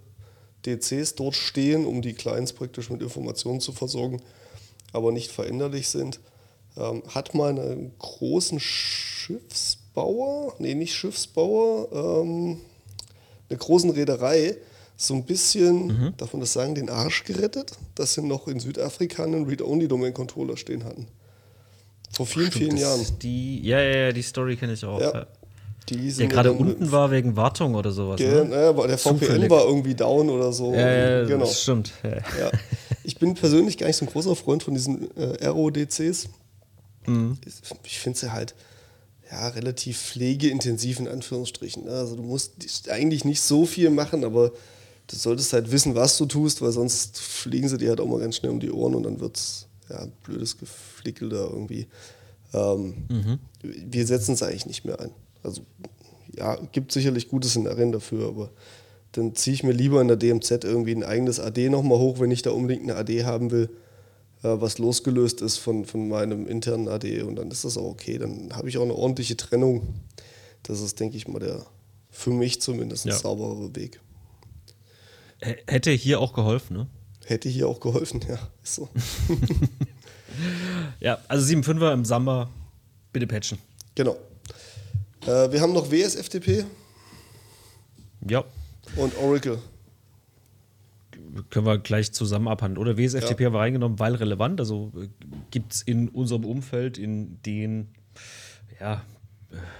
DCs dort stehen, um die Clients praktisch mit Informationen zu versorgen, aber nicht veränderlich sind ähm, hat mal einen großen Schiffsbauer, nee, nicht Schiffsbauer, ähm, eine großen Reederei so ein bisschen, mhm. darf man das sagen, den Arsch gerettet, dass sie noch in Südafrika einen Read-Only-Domain-Controller stehen hatten. Vor vielen, Stimmt, vielen Jahren. Die, ja, ja, ja, die Story kenne ich auch. Ja. der gerade unten war wegen Wartung oder sowas. Ge ne? Ja, der VPN Zufällig. war irgendwie down oder so. Ja, ja genau. das stimmt. Ja. Ich bin persönlich gar nicht so ein großer Freund von diesen äh, RODCs. Mhm. Ich finde sie halt ja, relativ pflegeintensiv in Anführungsstrichen. Ne? Also du musst eigentlich nicht so viel machen, aber du solltest halt wissen, was du tust, weil sonst fliegen sie dir halt auch mal ganz schnell um die Ohren und dann wird es ja, blödes Geflickel da irgendwie. Ähm, mhm. Wir setzen es eigentlich nicht mehr ein. Also ja, gibt sicherlich gute Szenarien dafür, aber dann ziehe ich mir lieber in der DMZ irgendwie ein eigenes AD nochmal hoch, wenn ich da unbedingt eine AD haben will, äh, was losgelöst ist von, von meinem internen AD und dann ist das auch okay. Dann habe ich auch eine ordentliche Trennung. Das ist, denke ich mal, der für mich zumindest ja. sauberere Weg. Hätte hier auch geholfen, ne? Hätte hier auch geholfen, ja. Ist so. ja, also 7.5er im Samba, bitte patchen. Genau. Äh, wir haben noch WSFTP. Ja. Und Oracle können wir gleich zusammen abhandeln. Oder WSFTP ja. haben wir reingenommen, weil relevant. Also äh, gibt es in unserem Umfeld, in den ja,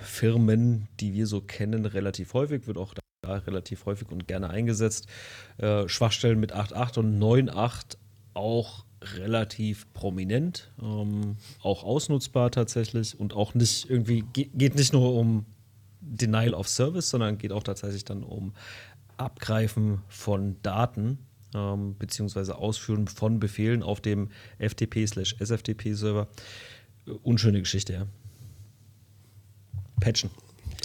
Firmen, die wir so kennen, relativ häufig, wird auch da relativ häufig und gerne eingesetzt. Äh, Schwachstellen mit 8.8 und 9.8 auch relativ prominent, ähm, auch ausnutzbar tatsächlich und auch nicht irgendwie, geht nicht nur um Denial of Service, sondern geht auch tatsächlich dann um Abgreifen von Daten ähm, beziehungsweise Ausführen von Befehlen auf dem FTP/SFTP-Server. Unschöne Geschichte, ja. Patchen.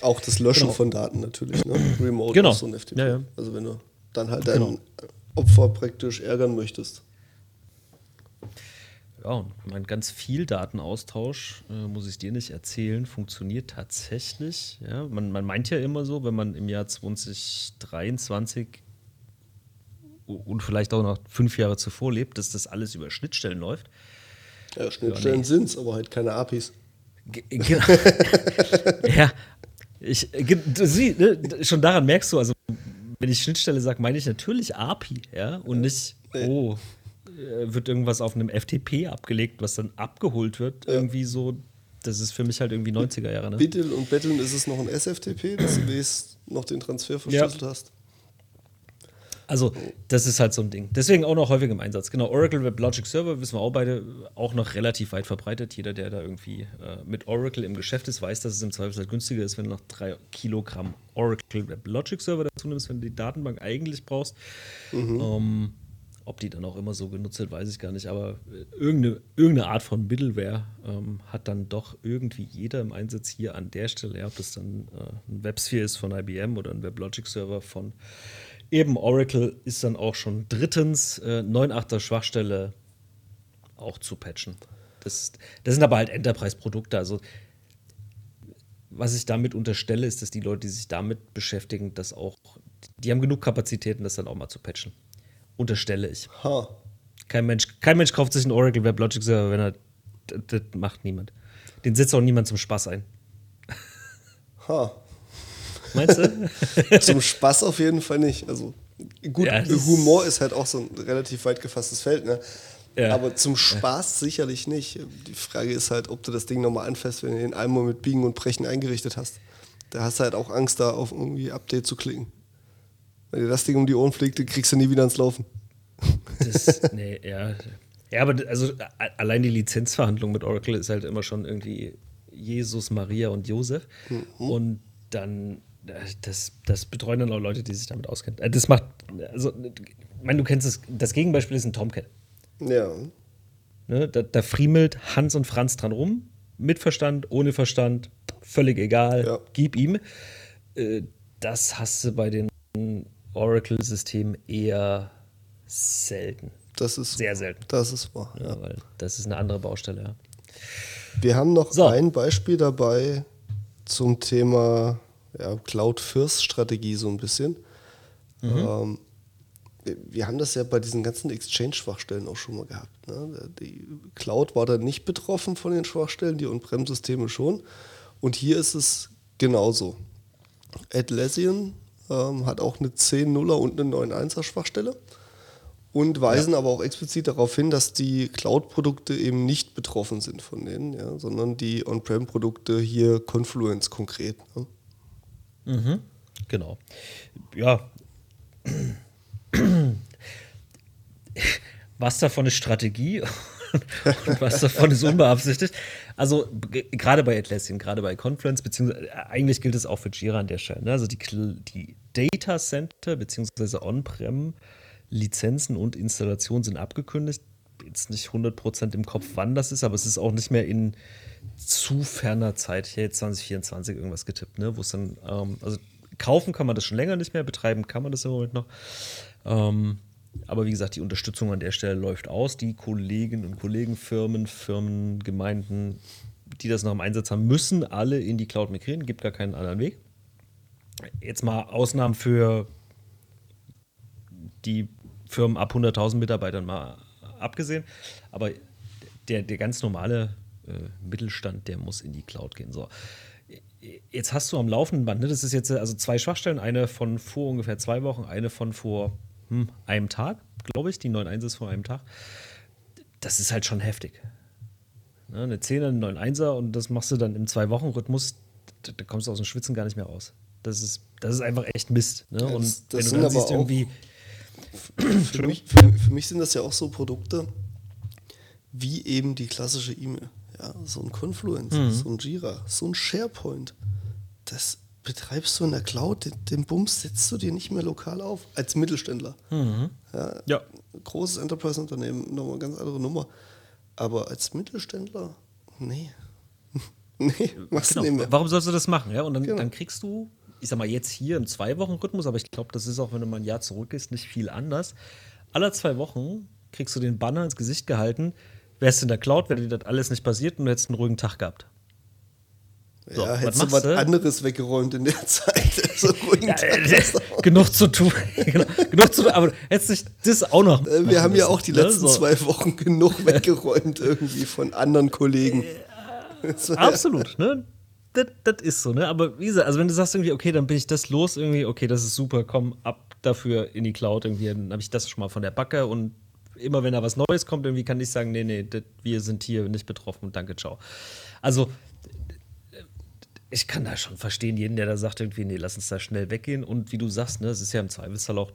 Auch das Löschen genau. von Daten natürlich, ne? Remote genau. so ein FTP. Ja, ja. Also wenn du dann halt dein genau. Opfer praktisch ärgern möchtest. Ja, und mein ganz viel Datenaustausch, äh, muss ich dir nicht erzählen, funktioniert tatsächlich. Ja, man, man meint ja immer so, wenn man im Jahr 2023 und vielleicht auch noch fünf Jahre zuvor lebt, dass das alles über Schnittstellen läuft. Ja, Schnittstellen ja, nee. sind es, aber halt keine APIs. genau. ja, ich, sie, ne, schon daran merkst du, also wenn ich Schnittstelle sage, meine ich natürlich API, ja, und nicht, oh, äh, wird irgendwas auf einem FTP abgelegt, was dann abgeholt wird, ja. irgendwie so. Das ist für mich halt irgendwie 90er Jahre. Ne? Bitteln und Betteln ist es noch ein SFTP, dass du noch den Transfer verschlüsselt ja. hast. Also, das ist halt so ein Ding. Deswegen auch noch häufig im Einsatz. Genau, Oracle Web Logic Server wissen wir auch beide auch noch relativ weit verbreitet. Jeder, der da irgendwie äh, mit Oracle im Geschäft ist, weiß, dass es im Zweifelsfall günstiger ist, wenn du noch drei Kilogramm Oracle Web Logic Server dazu nimmst, wenn du die Datenbank eigentlich brauchst. Mhm. Ähm, ob die dann auch immer so genutzt wird, weiß ich gar nicht. Aber irgendeine, irgendeine Art von Middleware ähm, hat dann doch irgendwie jeder im Einsatz hier an der Stelle. Ja, ob das dann äh, ein WebSphere ist von IBM oder ein WebLogic Server von Eben Oracle ist dann auch schon drittens äh, 9.8er Schwachstelle auch zu patchen. Das, das sind aber halt Enterprise-Produkte. Also, was ich damit unterstelle, ist, dass die Leute, die sich damit beschäftigen, das auch, die haben genug Kapazitäten, das dann auch mal zu patchen. Unterstelle ich. Ha. Kein Mensch, kein Mensch kauft sich einen Oracle WebLogic Server, wenn er. Das, das macht niemand. Den setzt auch niemand zum Spaß ein. Ha. Meinst du? Zum Spaß auf jeden Fall nicht. Also gut, ja, Humor ist halt auch so ein relativ weit gefasstes Feld, ne? Ja. Aber zum Spaß ja. sicherlich nicht. Die Frage ist halt, ob du das Ding nochmal anfasst, wenn du den einmal mit Biegen und Brechen eingerichtet hast. Da hast du halt auch Angst, da auf irgendwie Update zu klicken. Wenn dir das Ding um die Ohren fliegt, dann kriegst du nie wieder ans Laufen. Das, nee, ja. Ja, aber also allein die Lizenzverhandlung mit Oracle ist halt immer schon irgendwie Jesus, Maria und Josef. Mhm. Und dann das, das betreuen dann auch Leute, die sich damit auskennen. Äh, das macht, also, ich meine, du kennst es, das Gegenbeispiel ist ein Tomcat. Ja. Ne, da, da friemelt Hans und Franz dran rum, mit Verstand, ohne Verstand, völlig egal, ja. gib ihm. Äh, das hast du bei den Oracle-Systemen eher selten. Das ist sehr selten. Das ist wahr. Ja, ja. weil das ist eine andere Baustelle, ja. Wir haben noch so. ein Beispiel dabei zum Thema ja, Cloud-First-Strategie so ein bisschen. Mhm. Ähm, wir haben das ja bei diesen ganzen Exchange-Schwachstellen auch schon mal gehabt. Ne? Die Cloud war da nicht betroffen von den Schwachstellen, die On-Prem-Systeme schon. Und hier ist es genauso. Atlassian ähm, hat auch eine 10.0er und eine 9.1er Schwachstelle und weisen ja. aber auch explizit darauf hin, dass die Cloud-Produkte eben nicht betroffen sind von denen, ja, sondern die On-Prem-Produkte hier Confluence konkret. Ne? Mhm. Genau. Ja. Was davon ist Strategie und was davon ist unbeabsichtigt? Also gerade bei Atlassian, gerade bei Confluence, beziehungsweise äh, eigentlich gilt es auch für Jira an der Stelle. Ne? Also die, die Data Center beziehungsweise On-Prem Lizenzen und Installationen sind abgekündigt. Jetzt nicht 100% im Kopf, wann das ist, aber es ist auch nicht mehr in zu ferner Zeit, ich hätte jetzt 2024 irgendwas getippt, ne, wo es dann, ähm, also kaufen kann man das schon länger nicht mehr, betreiben kann man das im Moment noch. Ähm, aber wie gesagt, die Unterstützung an der Stelle läuft aus. Die Kolleginnen und Kollegen, Firmen, Firmen, Gemeinden, die das noch im Einsatz haben, müssen alle in die Cloud migrieren. Gibt gar keinen anderen Weg. Jetzt mal Ausnahmen für die Firmen ab 100.000 Mitarbeitern mal abgesehen. Aber der, der ganz normale äh, Mittelstand, der muss in die Cloud gehen. So. Jetzt hast du am laufenden Band, ne, das ist jetzt also zwei Schwachstellen, eine von vor ungefähr zwei Wochen, eine von vor hm, einem Tag, glaube ich, die 9.1 ist vor einem Tag. Das ist halt schon heftig. Ne, eine 10er, eine 9.1er und das machst du dann im Zwei-Wochen-Rhythmus, da, da, kommst du aus dem Schwitzen gar nicht mehr raus. Das ist, das ist einfach echt Mist. Ne? Und das, das wenn du dann siehst, irgendwie. Für mich, für, für mich sind das ja auch so Produkte wie eben die klassische E-Mail. Ja, so ein Confluence, mhm. so ein Jira, so ein SharePoint. Das betreibst du in der Cloud, den, den Bums setzt du dir nicht mehr lokal auf, als Mittelständler. Mhm. Ja, Ja. Großes Enterprise-Unternehmen, nochmal eine ganz andere Nummer. Aber als Mittelständler, nee. nee, machst du nicht Genau. mehr. Warum sollst du das machen? Ja? Und dann, Genau. dann kriegst du, ich sag mal, jetzt hier im Zwei-Wochen-Rhythmus, aber ich glaube, das ist auch, wenn du mal ein Jahr zurückgehst, nicht viel anders. Alle zwei Wochen kriegst du den Banner ins Gesicht gehalten, wärst in der Cloud, wäre dir das alles nicht passiert und du hättest einen ruhigen Tag gehabt. So, ja, hättest du was anderes weggeräumt in der Zeit. so ruhigen Tag Äh, genug zu tun. genau, genug zu tun, aber hättest nicht das auch noch. Äh, Wir machen haben ja auch die ne? letzten So. zwei Wochen genug weggeräumt irgendwie von anderen Kollegen. War- Absolut, ne? Das, das ist so, ne? Aber wie gesagt, also wenn du sagst irgendwie, okay, dann bin ich das los, irgendwie, okay, das ist super, komm ab dafür in die Cloud, irgendwie, dann habe ich das schon mal von der Backe und immer wenn da was Neues kommt, irgendwie kann ich sagen, nee, nee, das, wir sind hier nicht betroffen, danke, ciao. Also, ich kann da schon verstehen, jeden, der da sagt, irgendwie, nee, lass uns da schnell weggehen. Und wie du sagst, ne, es ist ja im Zweifelsfall auch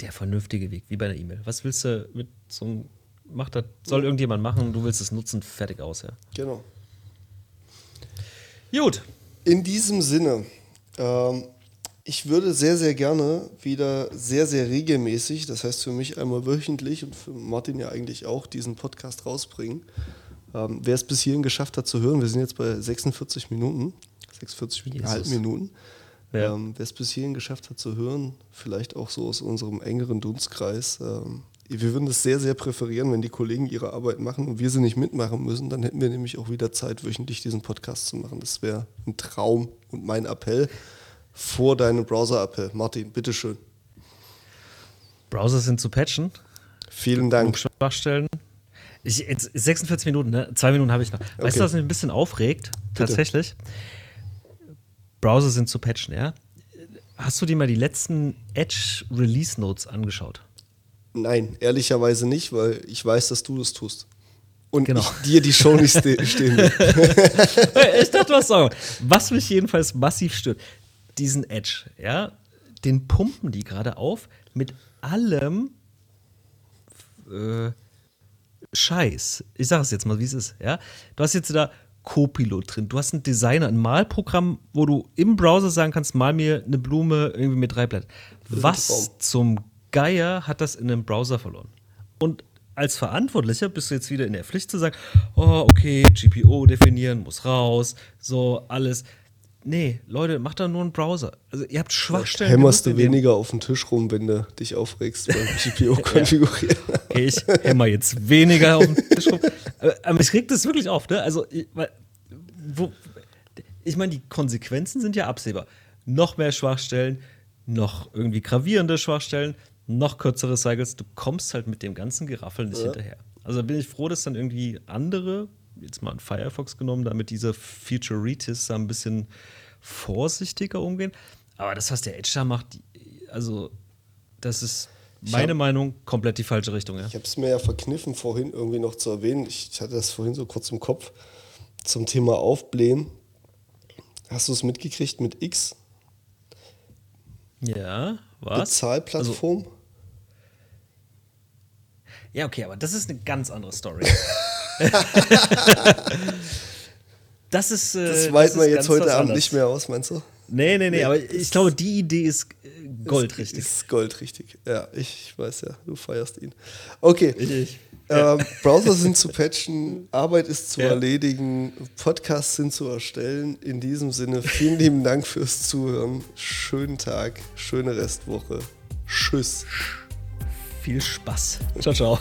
der vernünftige Weg, wie bei einer E-Mail. Was willst du mit so einem, mach das, soll irgendjemand machen, du willst es nutzen, fertig aus, ja. Genau. Gut. In diesem Sinne, ähm, ich würde sehr, sehr gerne wieder sehr, sehr regelmäßig, das heißt für mich einmal wöchentlich und für Martin ja eigentlich auch, diesen Podcast rausbringen. Ähm, wer es bis hierhin geschafft hat zu hören, wir sind jetzt bei 46 Minuten, 46,5 Jesus. Minuten. Ja. Ähm, wer es bis hierhin geschafft hat zu hören, vielleicht auch so aus unserem engeren Dunstkreis, ähm, wir würden es sehr, sehr präferieren, wenn die Kollegen ihre Arbeit machen und wir sie nicht mitmachen müssen. Dann hätten wir nämlich auch wieder Zeit, wöchentlich diesen Podcast zu machen. Das wäre ein Traum und mein Appell vor deinem Browser-Appell. Martin, bitteschön. Browser sind zu patchen, Vielen um Dank. Schwachstellen. Ich, jetzt 46 Minuten, ne? Zwei Minuten habe ich noch. Weißt Okay. du, was mich ein bisschen aufregt? Tatsächlich. Browser sind zu patchen, ja? Hast du dir mal die letzten Edge Release Notes angeschaut? Nein, ehrlicherweise nicht, weil ich weiß, dass du das tust. Und Genau. ich dir die Show nicht ste stehen will. ich dachte, was sagen. Was mich jedenfalls massiv stört, diesen Edge, ja, den pumpen die gerade auf mit allem äh, Scheiß. Ich sage es jetzt mal, wie es ist, ja. Du hast jetzt da Copilot drin, du hast einen Designer, ein Malprogramm, wo du im Browser sagen kannst, mal mir eine Blume irgendwie mit drei Blättern. Was zum Geier hat das in einem Browser verloren? Und als Verantwortlicher bist du jetzt wieder in der Pflicht zu sagen, oh, okay, GPO definieren, muss raus, so alles. Nee, Leute, macht da nur einen Browser. Also ihr habt Schwachstellen. Hämmerst du weniger auf den Tisch rum, wenn du dich aufregst beim GPO konfigurieren. Okay, ich hämmer jetzt weniger auf den Tisch rum. Aber, aber mich regt das wirklich auf, ne? Also, ich, wo, ich meine, die Konsequenzen sind ja absehbar. Noch mehr Schwachstellen, noch irgendwie gravierende Schwachstellen, noch kürzere Cycles. Du kommst halt mit dem ganzen Geraffel nicht hinterher. Also bin ich froh, dass dann irgendwie andere, jetzt mal ein Firefox genommen, da mit dieser Futuritis da ein bisschen vorsichtiger umgehen. Aber das, was der Edge da macht, also das ist meine hab- Meinung komplett die falsche Richtung. Ja. Ich habe es mir ja verkniffen, vorhin irgendwie noch zu erwähnen. Ich hatte das vorhin so kurz im Kopf zum Thema Aufblähen. Hast du es mitgekriegt mit X? Ja, was? Bezahlplattform? Ja, okay, aber das ist eine ganz andere Story. das ist. Äh, das weiten wir ist jetzt heute Abend nicht mehr aus, meinst du? Nee, nee, nee, aber ich glaube, die Idee ist äh, goldrichtig. Ist goldrichtig. Ja, ich weiß ja, du feierst ihn. Okay. Ich. Ähm, Browser sind zu patchen, Arbeit ist zu Ja. erledigen, Podcasts sind zu erstellen. In diesem Sinne, vielen lieben Dank fürs Zuhören. Schönen Tag, schöne Restwoche. Tschüss. Viel Spaß. Ciao, ciao.